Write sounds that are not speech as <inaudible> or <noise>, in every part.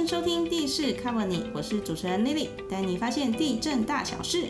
迎收听地势 Cover 你，我是主持人 Lily，带你发现地震大小事。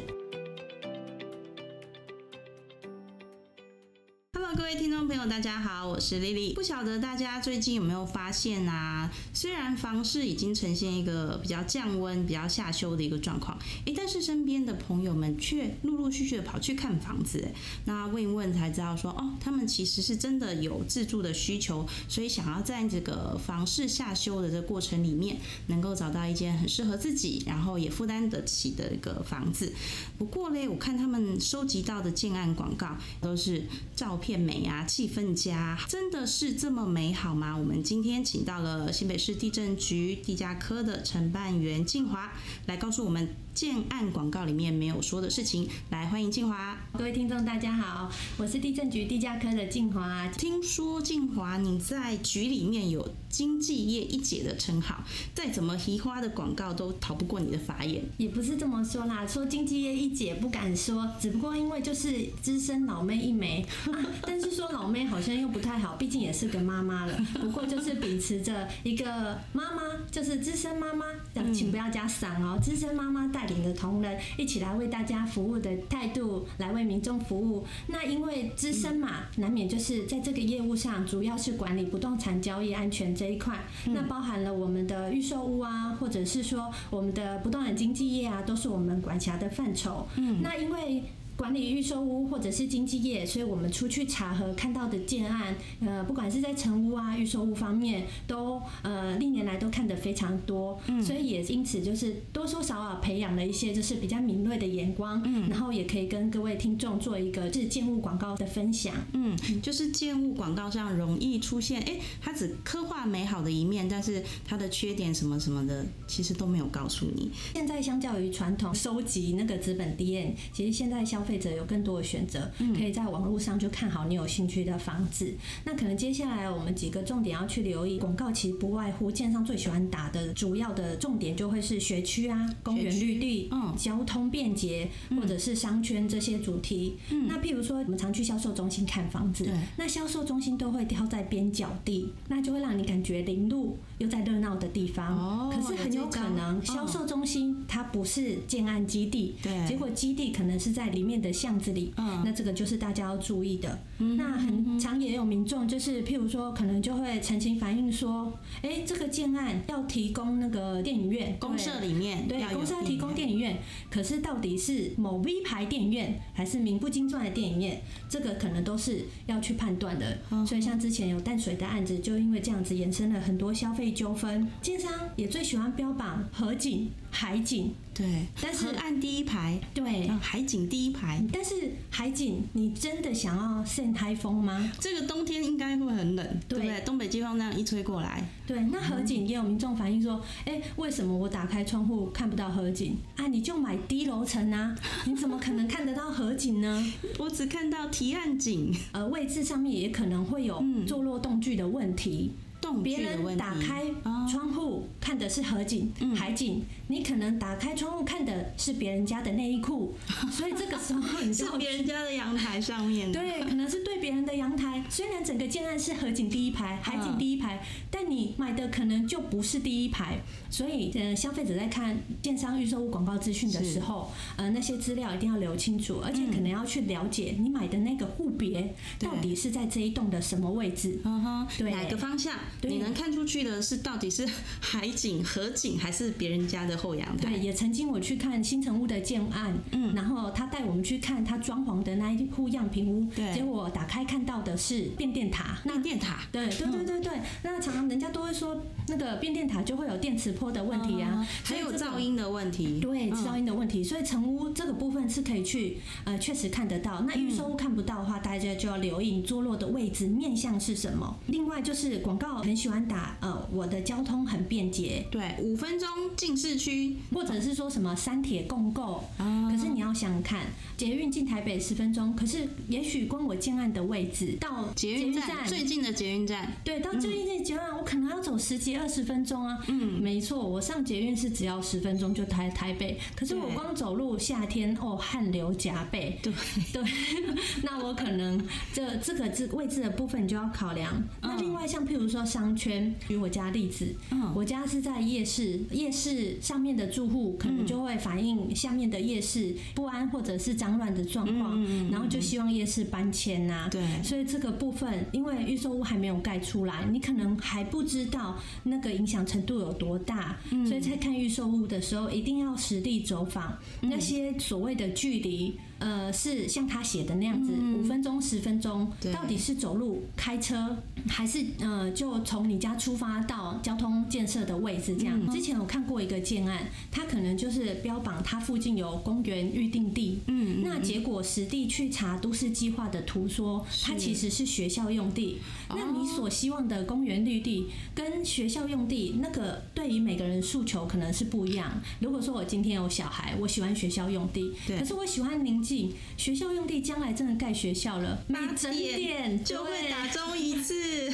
Hello，各位听众朋友，大家好，我是 Lily。不晓得大家最近有没有发现啊？虽然房市已经呈现一个比较降温、比较下修的一个状况，诶，但是身边的朋友们却陆陆续续的跑去看房子，那问一问才知道说，哦，他们其实是真的有自住的需求，所以想要在这个房市下修的这个过程里面，能够找到一间很适合自己，然后也负担得起的一个房子。不过嘞，我看他们收集到的建案广告都是照片美啊，气氛佳，真的是这么美好吗？我们今天请到了新北市地震局地价科的承办员静华来告诉我们建案广告里面没有说的事情。来，欢迎静华。各位听众，大家好，我是地震局地价科的静华。听说静华你在局里面有经济业一姐的称号，再怎么移花的广告都逃不过你的法眼。也不是这么说啦，说经济业一姐不敢说，只不过因为就是资深老妹一枚、啊，但是说老妹好像又不太好，毕竟也是个妈妈了。不过就是秉持着一个妈妈，就是资深妈妈，请不要加伞哦，资深妈妈带领的同仁一起来为大家服务的态度，来为民众服务。那因为资深嘛，难免就是在这个业务上，主要是管理不动产交易安全这一块，那包含了我们的预售屋啊，或者是说我们的不动产经纪业啊，都是我们管辖的范畴。嗯，那因为。管理预售屋或者是经纪业，所以我们出去查核看到的建案，呃，不管是在成屋啊、预售屋方面，都呃历年来都看得非常多，所以也因此就是多多少少培养了一些就是比较敏锐的眼光，然后也可以跟各位听众做一个就是建物广告的分享。嗯，就是建物广告上容易出现，哎，它只刻画美好的一面，但是它的缺点什么什么的，其实都没有告诉你。现在相较于传统收集那个资本 D N，其实现在消费者有更多的选择，可以在网络上就看好你有兴趣的房子。那可能接下来我们几个重点要去留意，广告其实不外乎建商最喜欢打的主要的重点就会是学区啊、公园绿地、嗯。交通便捷，或者是商圈这些主题。那譬如说，我们常去销售中心看房子，那销售中心都会挑在边角地，那就会让你感觉零路又在热闹的地方。哦可是很有可能哦销售中心它不是建案基地，对。结果基地可能是在里面的巷子里，嗯那这个就是大家要注意的。嗯那很常也有民众就是譬如说，可能就会澄清反映说，哎，这个建案要提供那个电影院，公社里面对公社要提供电影院，可是到底是某 V 牌电影院还是名不经传的电影院，这个可能都是要去判断的。嗯所以像之前有淡水的案子，就因为这样子延伸了很多消费纠纷。建商也最喜欢标榜合景、海景，对，但是河岸第一排，对。嗯海景第一排。但是海景，你真的想要扇台风吗？这个冬天应该会很冷，对对不对？东北季风那样一吹过来，对，那河景也有民众反映说，哎、为什么我打开窗户看不到河景啊？你就买低楼层啊，<laughs> 你怎么可能看得到河景呢？我只看到提案景，呃，位置上面也可能会有坐落动距的问题。动别人。打开哦窗户看的是河景、海景，你可能打开窗户看的是别人家的内衣裤，<laughs> 所以这个时候你是别人家的阳台上面。对，可能是对别人的阳台。虽然整个建案是河景第一排、海景第一排，但你买的可能就不是第一排。所以，呃，消费者在看电商预售物广告资讯的时候，呃，那些资料一定要留清楚，而且可能要去了解你买的那个户别到底是在这一栋的什么位置。嗯哼，对哪个方向？对你能看出去的是到底是 <laughs> 海景、河景，还是别人家的后阳台？对，也曾经我去看新城屋的建案，嗯，然后他带我们去看他装潢的那一户样品屋，对结果打开看到的是变电塔，那电塔。对对对对对，那常常人家都会说，那个变电塔就会有电磁波的问题啊，嗯还有噪音的问题。对，嗯噪音的问题，所以成屋这个部分是可以去呃确实看得到。那预售屋看不到的话，大家就要留意你坐落的位置面向是什么。另外就是广告很喜欢打呃我的交通很便捷，对，五分钟进市区。或者是说什么三铁共购，啊。可是你要想想看，捷运进台北十分钟，可是也许光我建案的位置到捷运站最近的捷运站，对，到最近的捷案，我可能要走十几二十分钟啊。嗯，没错，我上捷运是只要十分钟就台台北，可是我光走路夏天哦汗流浃背。对。<laughs> 对，<laughs> 那我可能这这个这位置的部分你就要考量。那另外像譬如说商圈，举我家例子，嗯。我家是在夜市，夜市上面的住户可能就会反映下面的夜市不安或者是脏乱的状况，然后就希望夜市搬迁呐、对。所以这个部分，因为预售屋还没有盖出来，你可能还不知道那个影响程度有多大，所以在看预售屋的时候，一定要实地走访。那些所谓的距离。呃，是像他写的那样子，五分钟、十分钟，到底是走路、开车，还是呃，就从你家出发到交通建设的位置这样？之前我看过一个建案，它可能就是标榜它附近有公园预定地，嗯，那结果实地去查都市计划的图说，它其实是学校用地。那你所希望的公园绿地跟学校用地，那个对于每个人诉求可能是不一样。如果说我今天有小孩，我喜欢学校用地，对可是我喜欢宁静。学校用地将来真的盖学校了，每整点就会打中一次。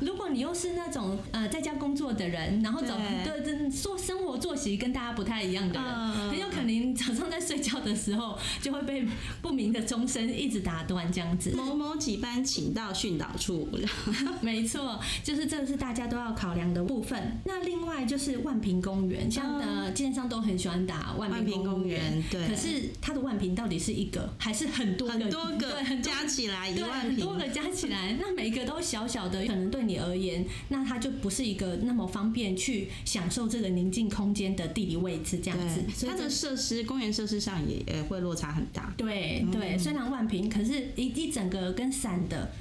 如 <laughs> 果你又是那种呃在家工作的人，然后早对对对做生活作息跟大家不太一样的人，嗯很有可能早上在睡觉的时候就会被不明的钟声一直打断这样子。某某几班请到训导处，<laughs> 没错，就是这个是大家都要考量的部分。那另外就是万平公园，像呃，建商都很喜欢打万万平平公公园对可是它的万平到底是一个还是很多个？<laughs> 很多个加起来一对，万很多。个加起来，那每个都小小的，可能对你而言，那它就不是一个那么方便去享受这个宁静空间的地理位置这样子。它的设施、公园设施上也也会落差很大。对对，虽然万平，可是一一整个跟散的。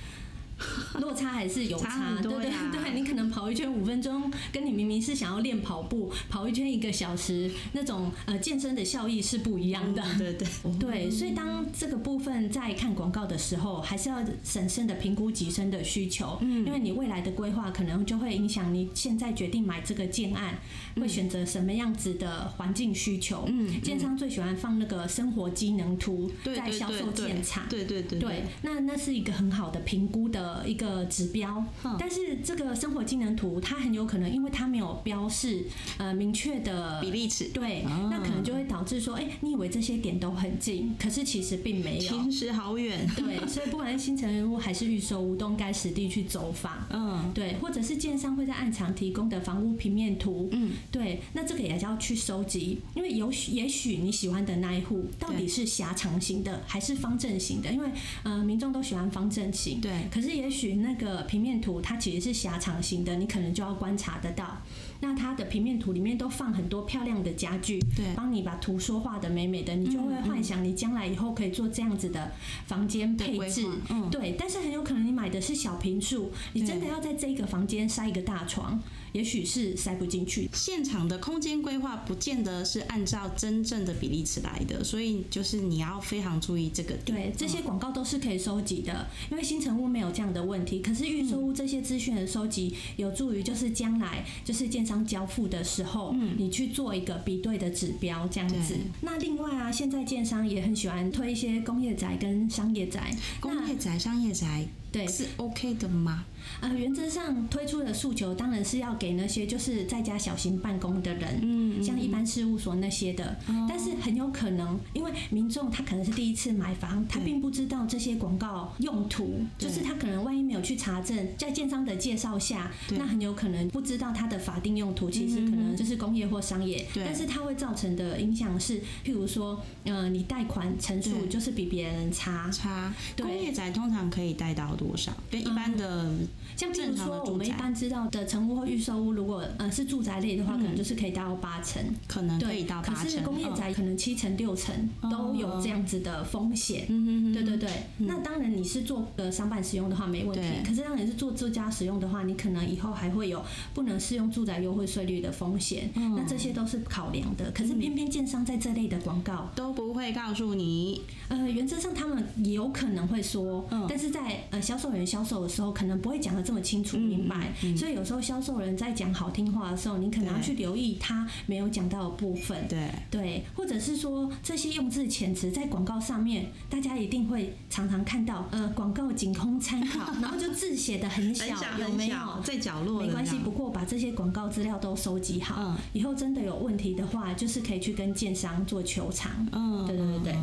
<laughs> 落差还是有差差，对对对，你可能跑一圈五分钟，跟你明明是想要练跑步，跑一圈一个小时，那种呃健身的效益是不一样的。对对，对，所以当这个部分在看广告的时候，还是要审慎的评估己身的需求，嗯，因为你未来的规划可能就会影响你现在决定买这个建案，会选择什么样子的环境需求。嗯建商最喜欢放那个生活机能图在销售对对建厂。对对对。对，那那是一个很好的评估的一个指标。嗯，但是这个生活技能图它很有可能因为它没有标示呃明确的比例尺，对，啊。那可能就会导致说，哎、你以为这些点都很近，可是其实并没有。其实好远。对，所以不管是新城屋还是预售屋，都应该实地去走访。嗯，对，或者是建商会在暗场提供的房屋平面图，嗯，对，那这个也要去收集，因为有许也许你喜欢的那一户到底是狭长型的还是方正型的，因为呃民众都喜欢方正型，对。可是也许那个平面图它其实是狭长型的，你可能就要观察得到。那它的平面图里面都放很多漂亮的家具，对帮你把图说画的美美的，你就会幻想你将来以后可以做这样子的房间配置，嗯对。但是很有可能你买的是小平数，你真的要在这个房间塞一个大床，也许是塞不进去。现场的空间规划不见得是按照真正的比例尺来的，所以就是你要非常注意这个点。对，这些广告都是可以收集的，因为新城屋没有这样的问题。可是预售屋这些资讯的收集，有助于就是将来就是建商交付的时候，嗯你去做一个比对的指标这样子。那另外啊，现在建商也很喜欢推一些工业宅跟商业宅，工业宅、商业宅对，是 OK 的吗？呃，原则上推出的诉求当然是要给那些就是在家小型办公的人，嗯像一般事务所那些的。但是很有可能，因为民众他可能是第一次买房，他并不知道这些广告用途，就是他可能万一没有去查证，在建商的介绍下，那很有可能不知道它的法定用途，其实可能就是工业或商业。对。但是它会造成的影响是，譬如说，呃，你贷款成数就是比别人差，差对。工业宅通常可以贷到多少？跟一般的像比如说，我们一般知道的成屋或预售屋，如果呃是住宅类的话，可能就是可以到八成，可能可对，以到八成。可是工业嗯。宅可能七成六成都有这样子的风险。嗯哼哼对对对，那当然你是做呃商办使用的话没问题，可是当你是做住家使用的话，你可能以后还会有不能适用住宅优惠税率的风险，嗯。那这些都是考量的。可是偏偏建商在这类的广告，都不会告诉你。呃，原则上他们也有可能会说，嗯。但是在呃销销售员销售的时候，可能不会讲的这么清楚明白，所以有时候销售人在讲好听话的时候，你可能要去留意他没有讲到的部分。对对，或者是说这些用字遣词在广告上面，大家一定会常常看到，呃，广告仅供参考，<laughs> 然后就字写的很小，有没有在角落？没关系，不过把这些广告资料都收集好，以后真的有问题的话，就是可以去跟建商做求偿。嗯，对对对对，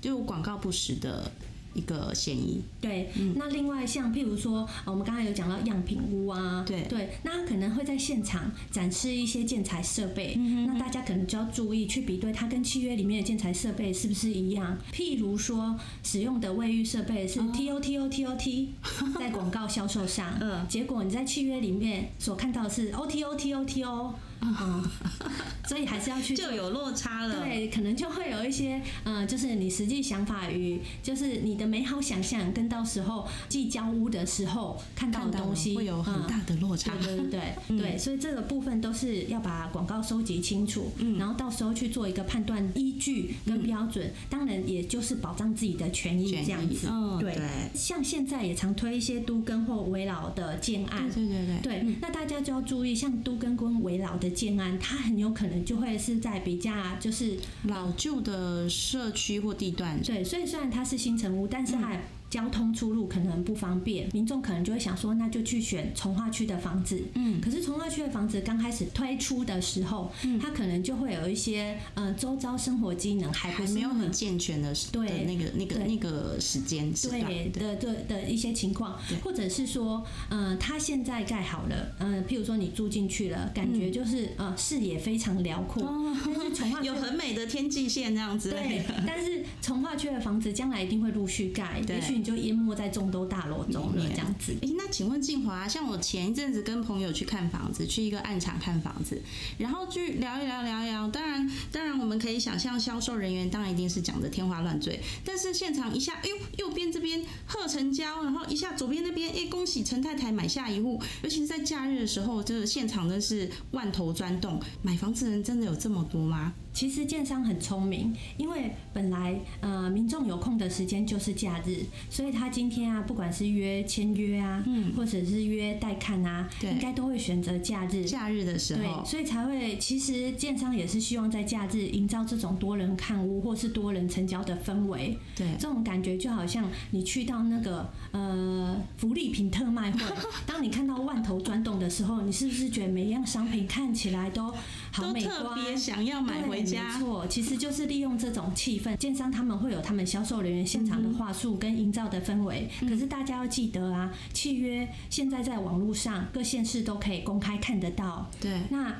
就广告不实的。一个嫌疑，对，那另外像譬如说，我们刚才有讲到样品屋啊，对。对，那可能会在现场展示一些建材设备，那大家可能就要注意去比对它跟契约里面的建材设备是不是一样。譬如说，使用的卫浴设备是 T O T O T O T，<laughs> 在广告销售上，嗯，结果你在契约里面所看到的是 O T O T O T O。嗯，<laughs> 所以还是要去 <laughs> 就有落差了。对，可能就会有一些，嗯，就是你实际想法与就是你的美好想象，跟到时候寄交屋的时候看到的东西会有很大的落差。对对对对，所以这个部分都是要把广告收集清楚，然后到时候去做一个判断依据跟标准。当然，也就是保障自己的权益这样子。对，像现在也常推一些都更或围老的建案。对对对对，那大家就要注意，像都跟跟围老的。建安，它很有可能就会是在比较就是老旧的社区或地段。对，所以虽然它是新城屋，但是它。交通出入可能不方便，民众可能就会想说，那就去选从化区的房子。嗯，可是从化区的房子刚开始推出的时候，嗯。它可能就会有一些呃周遭生活机能还还没有很健全的对。那个那个那个时间对的。的的一些情况，或者是说，嗯，它现在盖好了，嗯，譬如说你住进去了，感觉就是呃视野非常辽阔，但是从化 <laughs> 有很美的天际线这样子。对，<laughs> 但是从化区的房子将来一定会陆续盖，也许。就淹没在众多大楼中了，这样子。哎，那请问静华，像我前一阵子跟朋友去看房子，去一个暗场看房子，然后去聊一聊，聊一聊。当然，当然我们可以想象，销售人员当然一定是讲的天花乱坠。但是现场一下，哎呦，右边这边贺成交，然后一下左边那边，哎，恭喜陈太太买下一户。尤其是在假日的时候，这个现场真是万头钻动。买房子人真的有这么多吗？其实建商很聪明，因为本来呃民众有空的时间就是假日，所以他今天啊，不管是约签约啊，嗯，或者是约带看啊，对，应该都会选择假日。假日的时候，对，所以才会其实建商也是希望在假日营造这种多人看屋或是多人成交的氛围。对，这种感觉就好像你去到那个呃福利品特卖会，<laughs> 当你看到万头钻动的时候，你是不是觉得每一样商品看起来都好美观，想要买回？没错，其实就是利用这种气氛，建商他们会有他们销售人员现场的话术跟营造的氛围。可是大家要记得啊，契约现在在网络上各县市都可以公开看得到。对，那。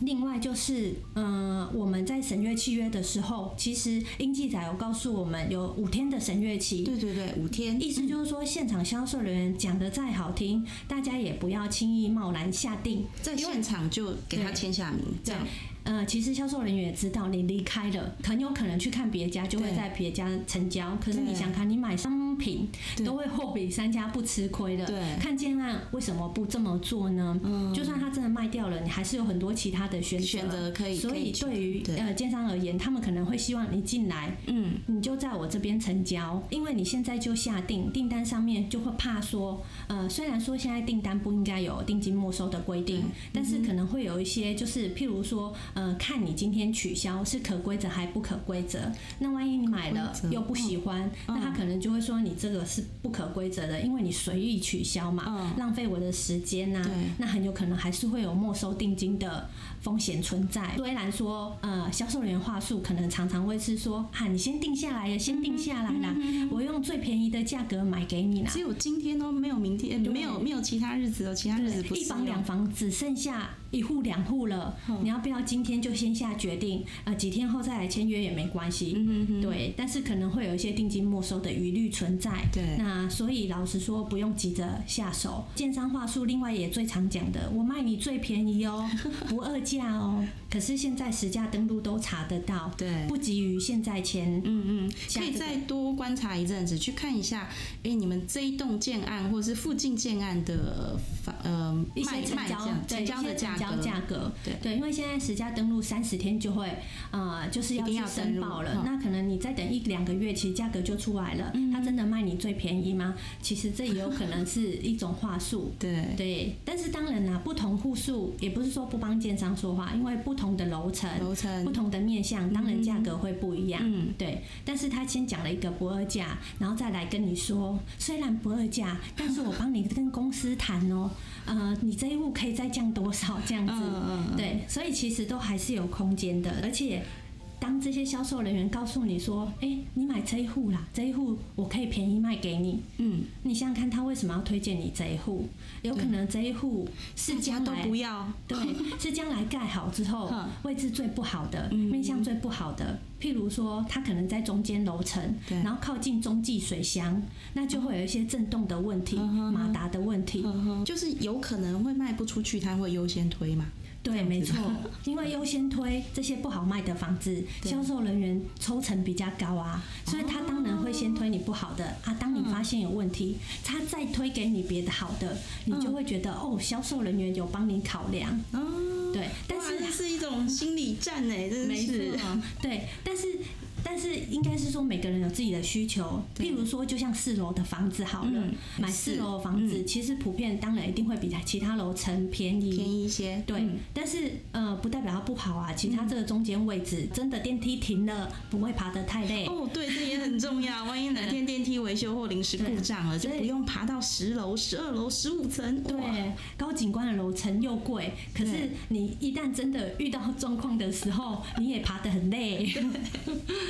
另外就是，嗯，我们在审阅契约的时候，其实英记载有告诉我们有五天的审阅期。对对对，五天。意思就是说，现场销售人员讲的再好听，大家也不要轻易贸然下定，在现场就给他签下名。这样。呃，其实销售人员也知道你离开了，很有可能去看别家，就会在别家成交。可是你想看，你买商品都会货比三家，不吃亏的。对。看建案为什么不这么做呢？嗯。就算他真的卖掉了，你还是有很多其他的选择。选择可以。所以对于呃建商而言，他们可能会希望你进来，嗯，你就在我这边成交，因为你现在就下定订单上面就会怕说，呃，虽然说现在订单不应该有定金没收的规定，但是可能会有一些，就是譬如说。呃，看你今天取消是可规则还不可规则？那万一你买了又不喜欢，那他可能就会说你这个是不可规则的，因为你随意取消嘛，浪费我的时间呐。那很有可能还是会有没收定金的风险存在。虽然说，呃，销售人员话术可能常常会是说，哈，你先定下来呀，先定下来啦，我用最便宜的价格买给你啦。只有今天哦，没有明天，没有没有其他日子哦，其他日子不一房两房只剩下。一户两户了，你要不要今天就先下决定？呃，几天后再来签约也没关系。对，但是可能会有一些定金没收的疑虑存在。对，那所以老实说，不用急着下手。建商话术，另外也最常讲的，我卖你最便宜哦，<laughs> 不二价哦。可是现在实价登录都查得到，对不急于现在签。嗯嗯，可以再多观察一阵子，去看一下，哎，你们这一栋建案或者是附近建案的房呃一卖些成交卖成交的一些成交价格，对对，因为现在实价登录三十天就会呃就是要去要申报了，嗯那可能你再等一两个月，其实价格就出来了。他真的卖你最便宜吗？其实这也有可能是一种话术。<laughs> 对对，但是当然啦，不同户数也不是说不帮建商说话，因为不同的楼层、楼层不同的面向，当然价格会不一样。嗯对。但是他先讲了一个不二价，然后再来跟你说，虽然不二价，但是我帮你跟公司谈哦，呃，你这一户可以再降多少这样子。嗯对，所以其实都还是有空间的，而且。当这些销售人员告诉你说：“哎、你买这一户啦，这一户我可以便宜卖给你。”嗯，你想想看，他为什么要推荐你这一户？有可能这一户是将来不要，对，<laughs> 是将来盖好之后位置最不好的，嗯面向最不好的。譬如说，它可能在中间楼层，然后靠近中继水箱，那就会有一些震动的问题、马达的问题。就是有可能会卖不出去，他会优先推嘛。对，没错，因为优先推这些不好卖的房子，销售人员抽成比较高啊，所以他当然会先推你不好的啊。当你发现有问题，他再推给你别的好的，你就会觉得哦，销售人员有帮你考量。哦，对，但是这是一种心理战哎，真是没是。错，对，但是但是应该是说每个人有自己的需求，譬如说就像四楼的房子好了，嗯买四楼的房子，其实普遍当然一定会比其他楼层便宜。便宜一些，对，嗯但是呃，不代表它不好啊。其他这个中间位置，真的电梯停了，不会爬得太累。哦，对，这也很重要。<laughs> 万一哪天电梯维修或临时故障了，就不用爬到十楼、十二楼、十五层。哇，对，高景观的楼层又贵，可是你一旦真的遇到状况的时候，你也爬得很累，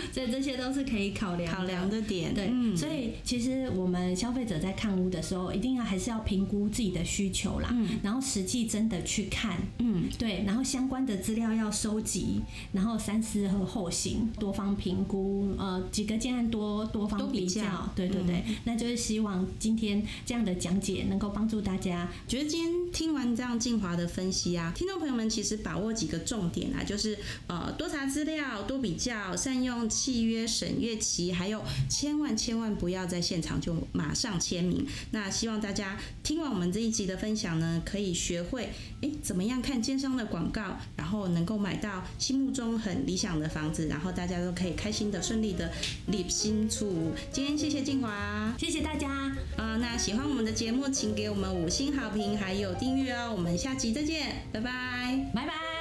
<laughs> 所以这些都是可以考量考量的点，对，嗯。所以其实我们消费者在看屋的时候，一定要还是要评估自己的需求啦，嗯。然后实际真的去看，嗯，对，然后相关的资料要收集，然后三思和后行，多方评估，呃，几个建案多多多方比较，对对对，那就是希望今天这样的讲解能够帮助大家。觉得今天听完这样静华的分析啊，听众朋友们其实把握几个重点啊，就是呃多查资料、多比较、善用契约审阅期，还有千万千万不要在现场就马上签名。那希望大家听完我们这一集的分享呢，可以学会诶怎么样看奸商的广告，然后能够买到心目中很理想的房子，然后大家都可以开心的、顺利的立新处。今天谢谢静华。谢谢大家，呃，那喜欢我们的节目，请给我们五星好评，还有订阅哦。我们下集再见，拜拜。拜拜。